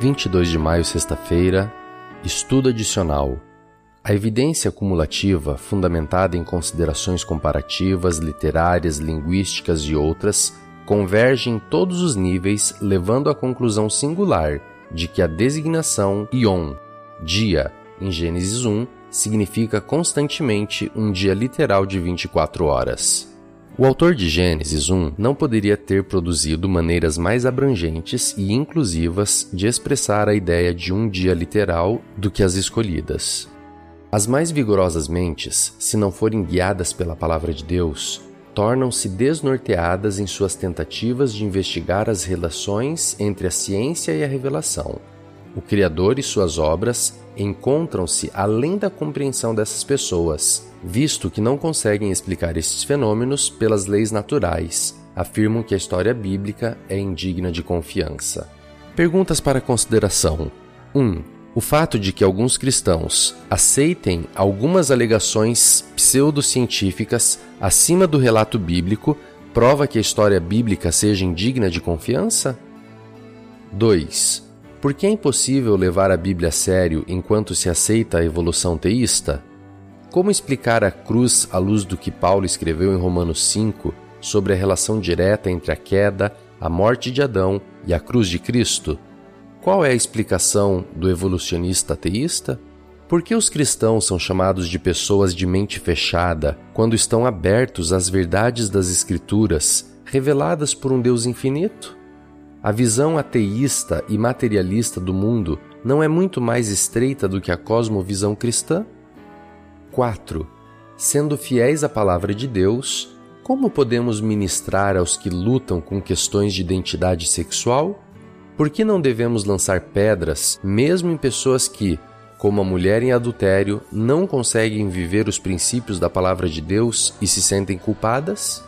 22 de maio, sexta-feira. Estudo adicional. A evidência cumulativa, fundamentada em considerações comparativas, literárias, linguísticas e outras, converge em todos os níveis, levando à conclusão singular de que a designação Ion, dia, em Gênesis 1, significa constantemente um dia literal de 24 horas. O autor de Gênesis 1 não poderia ter produzido maneiras mais abrangentes e inclusivas de expressar a ideia de um dia literal do que as escolhidas. As mais vigorosas mentes, se não forem guiadas pela palavra de Deus, tornam-se desnorteadas em suas tentativas de investigar as relações entre a ciência e a revelação. O Criador e suas obras encontram-se além da compreensão dessas pessoas, visto que não conseguem explicar esses fenômenos pelas leis naturais, afirmam que a história bíblica é indigna de confiança. Perguntas para consideração: 1. Um, o fato de que alguns cristãos aceitem algumas alegações pseudocientíficas acima do relato bíblico prova que a história bíblica seja indigna de confiança? 2. Por que é impossível levar a Bíblia a sério enquanto se aceita a evolução teísta? Como explicar a cruz à luz do que Paulo escreveu em Romanos 5 sobre a relação direta entre a queda, a morte de Adão e a cruz de Cristo? Qual é a explicação do evolucionista ateísta? Por que os cristãos são chamados de pessoas de mente fechada quando estão abertos às verdades das Escrituras reveladas por um Deus infinito? A visão ateísta e materialista do mundo não é muito mais estreita do que a cosmovisão cristã? 4. Sendo fiéis à palavra de Deus, como podemos ministrar aos que lutam com questões de identidade sexual? Por que não devemos lançar pedras, mesmo em pessoas que, como a mulher em adultério, não conseguem viver os princípios da palavra de Deus e se sentem culpadas?